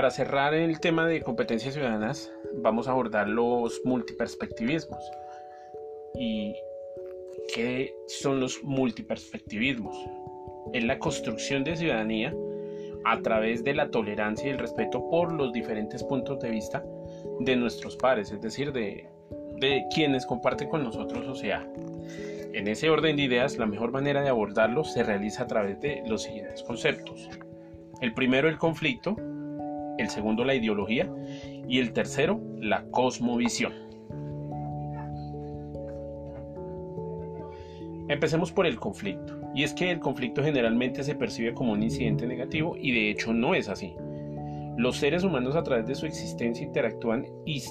Para cerrar el tema de competencias ciudadanas, vamos a abordar los multiperspectivismos. ¿Y qué son los multiperspectivismos? Es la construcción de ciudadanía a través de la tolerancia y el respeto por los diferentes puntos de vista de nuestros pares, es decir, de, quienes comparten con nosotros sociedad. En ese orden de ideas, la mejor manera de abordarlo se realiza a través de los siguientes conceptos. El primero, el conflicto, el segundo la ideología y el tercero la cosmovisión. Empecemos por el conflicto. Y es que el conflicto generalmente se percibe como un incidente negativo y de hecho no es así. Los seres humanos a través de su existencia interactúan y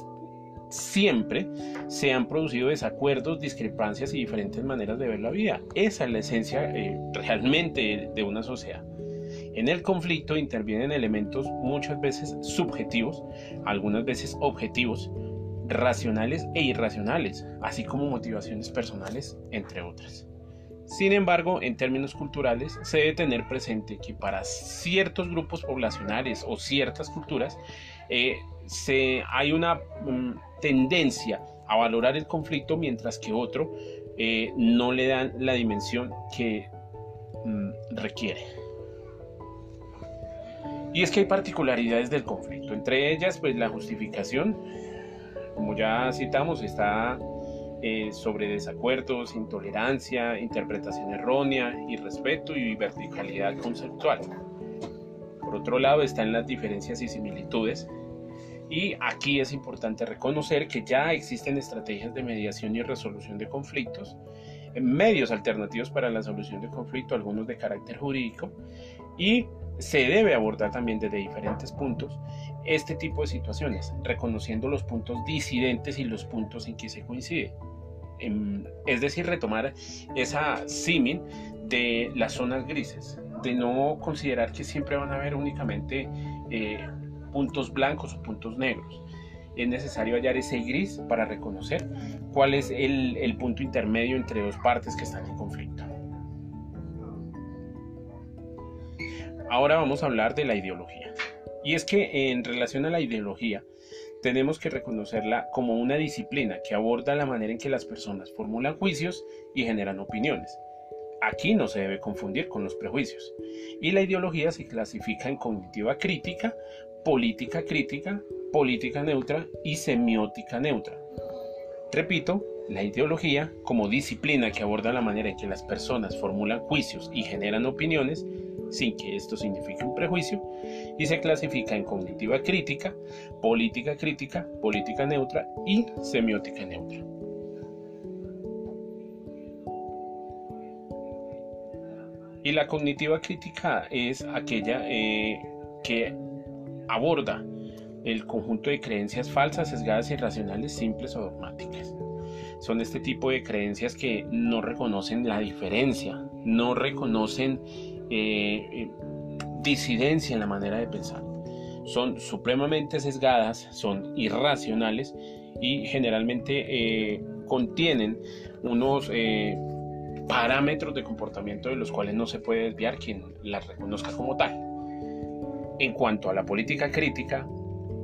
siempre se han producido desacuerdos, discrepancias y diferentes maneras de ver la vida. Esa es la esencia eh, realmente de una sociedad. En el conflicto intervienen elementos muchas veces subjetivos, algunas veces objetivos, racionales e irracionales, así como motivaciones personales, entre otras. Sin embargo, en términos culturales, se debe tener presente que para ciertos grupos poblacionales o ciertas culturas eh, se, hay una mm, tendencia a valorar el conflicto mientras que otro eh, no le dan la dimensión que mm, requiere. Y es que hay particularidades del conflicto, entre ellas pues la justificación, como ya citamos, está eh, sobre desacuerdos, intolerancia, interpretación errónea, irrespeto y verticalidad conceptual. Por otro lado están las diferencias y similitudes, y aquí es importante reconocer que ya existen estrategias de mediación y resolución de conflictos, medios alternativos para la solución de conflicto, algunos de carácter jurídico, y se debe abordar también desde diferentes puntos este tipo de situaciones, reconociendo los puntos disidentes y los puntos en que se coincide. Em, es decir, retomar esa símil de las zonas grises, de no considerar que siempre van a haber únicamente eh, puntos blancos o puntos negros. Es necesario hallar ese gris para reconocer cuál es el punto intermedio entre dos partes que están en conflicto. Ahora vamos a hablar de la ideología. Y es que en relación a la ideología, tenemos que reconocerla como una disciplina que aborda la manera en que las personas formulan juicios y generan opiniones. Aquí no se debe confundir con los prejuicios. Y la ideología se clasifica en cognitiva crítica, política crítica, política neutra y semiótica neutra. Repito, la ideología, como disciplina que aborda la manera en que las personas formulan juicios y generan opiniones, sin que esto signifique un prejuicio, y se clasifica en cognitiva crítica, política crítica, política neutra y semiótica neutra. Y la cognitiva crítica es aquella eh, que aborda el conjunto de creencias falsas, sesgadas, irracionales, simples o dogmáticas. Son este tipo de creencias que no reconocen la diferencia, no reconocen eh, eh, disidencia en la manera de pensar. Son supremamente sesgadas, son irracionales y generalmente eh, contienen unos parámetros de comportamiento de los cuales no se puede desviar quien las reconozca como tal. En cuanto a la política crítica,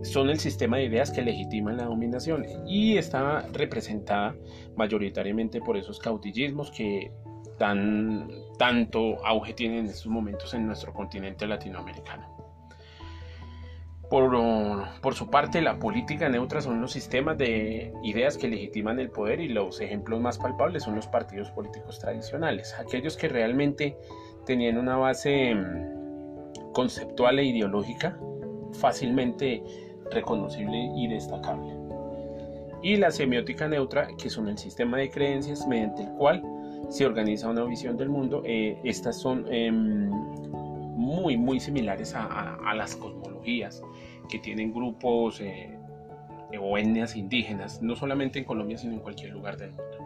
son el sistema de ideas que legitiman la dominación y está representada mayoritariamente por esos cautillismos que tan, tanto auge tienen en estos momentos en nuestro continente latinoamericano. Por, por, su parte, la política neutra son los sistemas de ideas que legitiman el poder y los ejemplos más palpables son los partidos políticos tradicionales, aquellos que realmente tenían una base mm, conceptual e ideológica fácilmente reconocible y destacable. Y la semiótica neutra, que son el sistema de creencias mediante el cual se organiza una visión del mundo. Eh, estas son em, muy, muy similares a, las cosmologías que tienen grupos eh, o etnias indígenas, no solamente en Colombia, sino en cualquier lugar del mundo.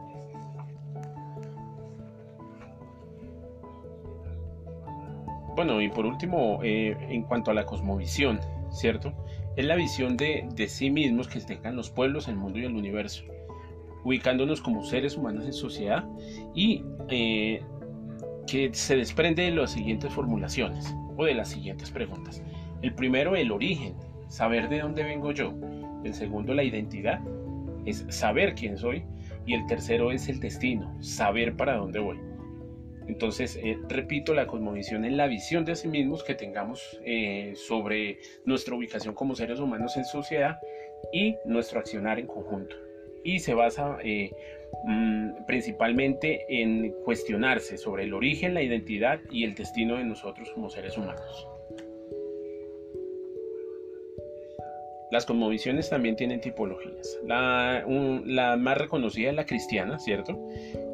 Bueno, y por último, eh, en cuanto a la cosmovisión, ¿cierto? Es la visión de, de sí mismos que tengan los pueblos, el mundo y el universo ubicándonos como seres humanos en sociedad y eh, que se desprende de las siguientes formulaciones o de las siguientes preguntas. El primero, el origen saber de dónde vengo yo. El segundo, la identidad, es saber quién soy. Y el tercero es el destino, saber para dónde voy. Entonces, eh, repito, la cosmovisión es la visión de sí mismos que tengamos eh, sobre nuestra ubicación como seres humanos en sociedad y nuestro accionar en conjunto. Y se basa eh, mm, principalmente en cuestionarse sobre el origen, la identidad y el destino de nosotros como seres humanos. Las cosmovisiones también tienen tipologías. La, la, más reconocida es la cristiana, ¿cierto?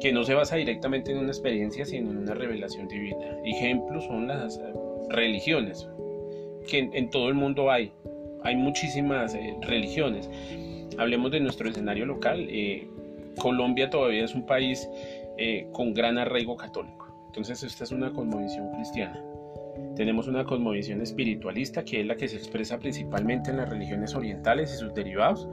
Que no se basa directamente en una experiencia, sino en una revelación divina. Ejemplos son las eh, religiones, que en, todo el mundo hay. Hay muchísimas eh, religiones. Hablemos de nuestro escenario local. Eh, Colombia todavía es un país con gran arraigo católico. Entonces esta es una cosmovisión cristiana. Tenemos una cosmovisión espiritualista que es la que se expresa principalmente en las religiones orientales y sus derivados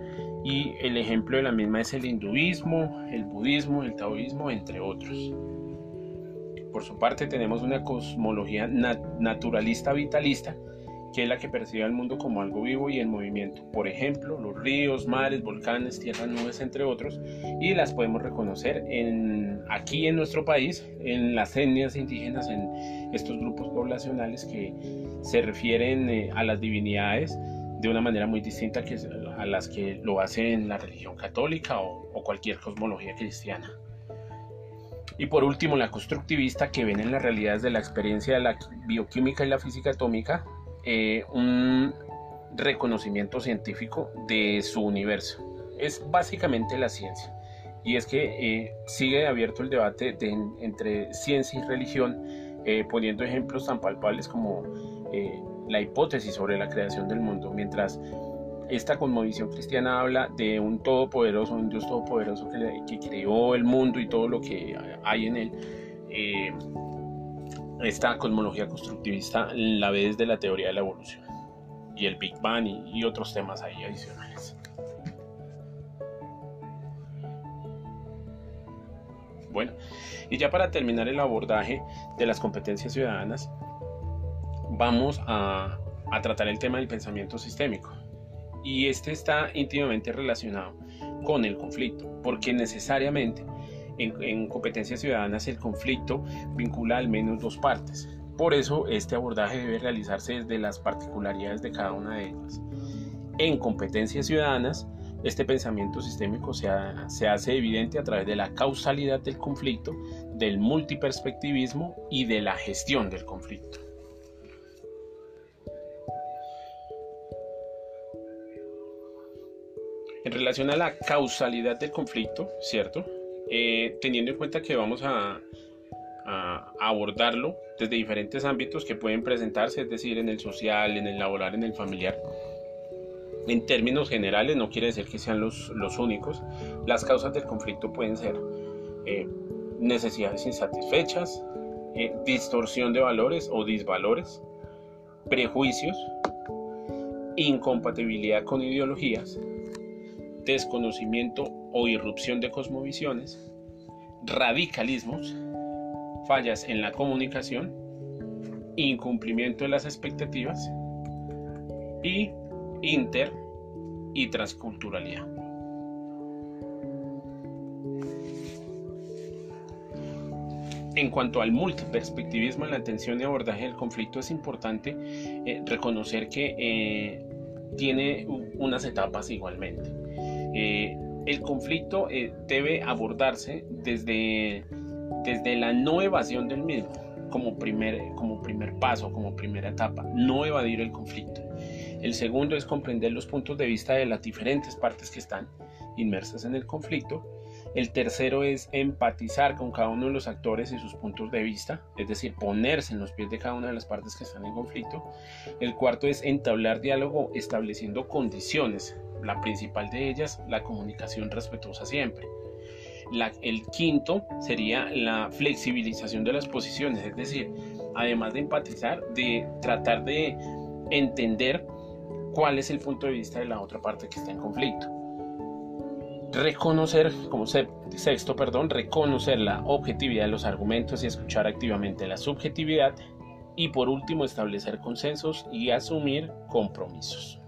y el ejemplo de la misma es el hinduismo, el budismo, el taoísmo, entre otros. Por su parte tenemos una cosmología naturalista vitalista que es la que percibe al mundo como algo vivo y en movimiento. Por ejemplo, los ríos, mares, volcanes, tierras, nubes, entre otros, y las podemos reconocer en, aquí en nuestro país, en las etnias indígenas, en estos grupos poblacionales que se refieren eh, a las divinidades de una manera muy distinta que a las que lo hace en la religión católica o, cualquier cosmología cristiana. Y por último, la constructivista que ven en las realidades de la experiencia de la bioquímica y la física atómica eh, un reconocimiento científico de su universo. Es básicamente la ciencia. Y es que eh, sigue abierto el debate entre ciencia y religión, eh, poniendo ejemplos tan palpables como la hipótesis sobre la creación del mundo, mientras esta cosmovisión cristiana habla de un todopoderoso, un Dios todopoderoso que, creó el mundo y todo lo que hay en él esta cosmología constructivista la ve desde la teoría de la evolución y el Big Bang y, otros temas ahí adicionales. Bueno, y ya para terminar el abordaje de las competencias ciudadanas, vamos a, tratar el tema del pensamiento sistémico. Y este está íntimamente relacionado con el conflicto, porque necesariamente en, competencias ciudadanas el conflicto vincula al menos dos partes. Por eso este abordaje debe realizarse desde las particularidades de cada una de ellas. En competencias ciudadanas, este pensamiento sistémico se, hace evidente a través de la causalidad del conflicto, del multiperspectivismo y de la gestión del conflicto. En relación a la causalidad del conflicto, ¿cierto? Eh, teniendo en cuenta que vamos a, abordarlo desde diferentes ámbitos que pueden presentarse, es decir, en el social, en el laboral, en el familiar. En términos generales, no quiere decir que sean los, únicos. Las causas del conflicto pueden ser eh, necesidades insatisfechas, eh, distorsión de valores o disvalores, prejuicios, incompatibilidad con ideologías, desconocimiento o irrupción de cosmovisiones, radicalismos, fallas en la comunicación, incumplimiento de las expectativas y inter y transculturalidad. En cuanto al multiperspectivismo en la atención y abordaje del conflicto, es importante eh, reconocer que eh, tiene unas etapas igualmente. Eh, el conflicto eh, debe abordarse desde, desde la no evasión del mismo como primer, como primer paso, como primera etapa, no evadir el conflicto. El segundo es comprender los puntos de vista de las diferentes partes que están inmersas en el conflicto. El tercero es empatizar con cada uno de los actores y sus puntos de vista, es decir, ponerse en los pies de cada una de las partes que están en conflicto. El cuarto es entablar diálogo estableciendo condiciones la principal de ellas, la comunicación respetuosa siempre. el quinto sería la flexibilización de las posiciones, es decir, además de empatizar, de tratar de entender cuál es el punto de vista de la otra parte que está en conflicto reconocer, como sexto, perdón, reconocer la objetividad de los argumentos y escuchar activamente la subjetividad. Y por último, establecer consensos y asumir compromisos.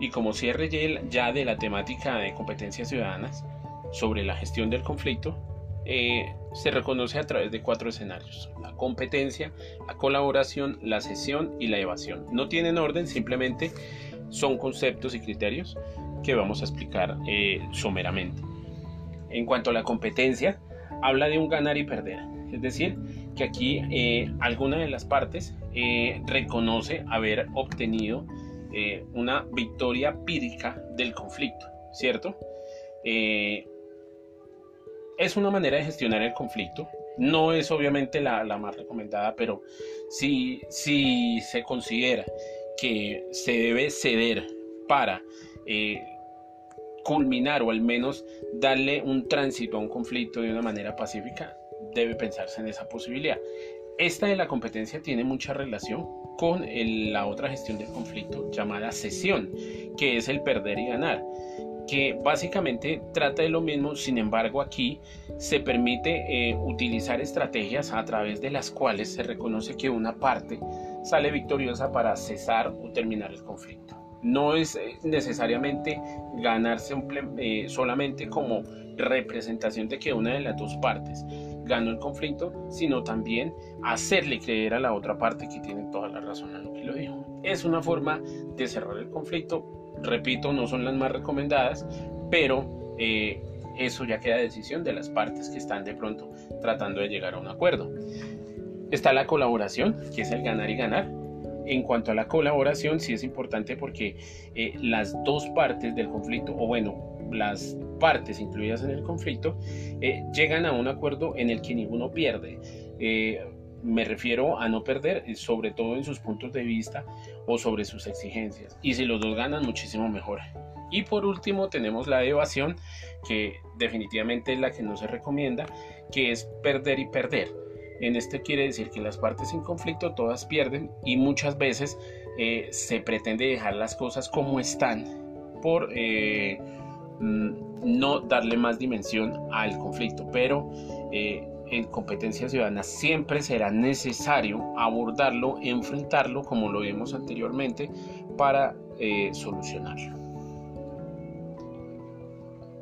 Y como cierre ya de la temática de competencias ciudadanas sobre la gestión del conflicto, eh, se reconoce a través de cuatro escenarios. La competencia, la colaboración, la cesión y la evasión. No tienen orden, simplemente son conceptos y criterios que vamos a explicar eh, someramente. En cuanto a la competencia, habla de un ganar y perder. Es decir, que aquí eh, alguna de las partes reconoce haber obtenido una victoria pírica del conflicto, ¿cierto? Es una manera de gestionar el conflicto. No es obviamente la, más recomendada, pero si, si, se considera que se debe ceder para culminar o al menos darle un tránsito a un conflicto de una manera pacífica, debe pensarse en esa posibilidad. Esta de la competencia tiene mucha relación con la otra gestión del conflicto llamada cesión, que es el perder y ganar, que básicamente trata de lo mismo, sin embargo aquí se permite eh, utilizar estrategias a través de las cuales se reconoce que una parte sale victoriosa para cesar o terminar el conflicto no es eh, necesariamente ganarse eh, solamente como representación de que una de las dos partes ganó el conflicto, sino también hacerle creer a la otra parte que tiene toda la razón en lo que lo dijo. Es una forma de cerrar el conflicto, repito, no son las más recomendadas, pero eh, eso ya queda decisión de las partes que están de pronto tratando de llegar a un acuerdo. Está la colaboración, que es el ganar y ganar, en cuanto a la colaboración, sí es importante porque eh, las dos partes del conflicto, o bueno, las partes incluidas en el conflicto, eh, llegan a un acuerdo en el que ninguno pierde. Me refiero a no perder, sobre todo en sus puntos de vista o sobre sus exigencias. Y si los dos ganan, muchísimo mejor. Y por último tenemos la evasión, que definitivamente es la que no se recomienda, que es perder y perder. En este quiere decir que las partes en conflicto todas pierden y muchas veces eh, se pretende dejar las cosas como están por eh, mm, no darle más dimensión al conflicto. Pero eh, en competencia ciudadana siempre será necesario abordarlo, enfrentarlo como lo vimos anteriormente para solucionarlo.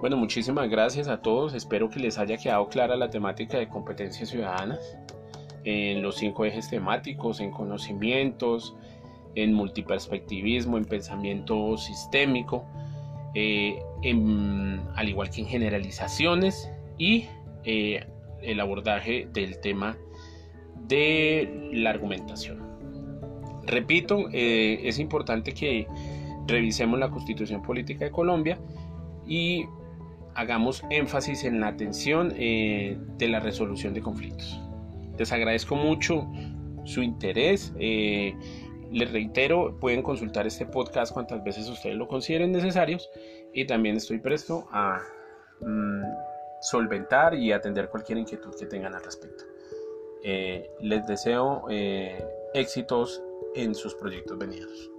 Bueno, muchísimas gracias a todos. Espero que les haya quedado clara la temática de competencias ciudadanas en los cinco ejes temáticos, en conocimientos, en multiperspectivismo, en pensamiento sistémico, eh, al igual que en generalizaciones y eh, el abordaje del tema de la argumentación. Repito, eh, es importante que revisemos la Constitución Política de Colombia y hagamos énfasis en la atención eh, de la resolución de conflictos. Les agradezco mucho su interés. Eh, les reitero, pueden consultar este podcast cuantas veces ustedes lo consideren necesarios y también estoy presto a mm, solventar y atender cualquier inquietud que tengan al respecto. Eh, les deseo éxitos en sus proyectos venidos.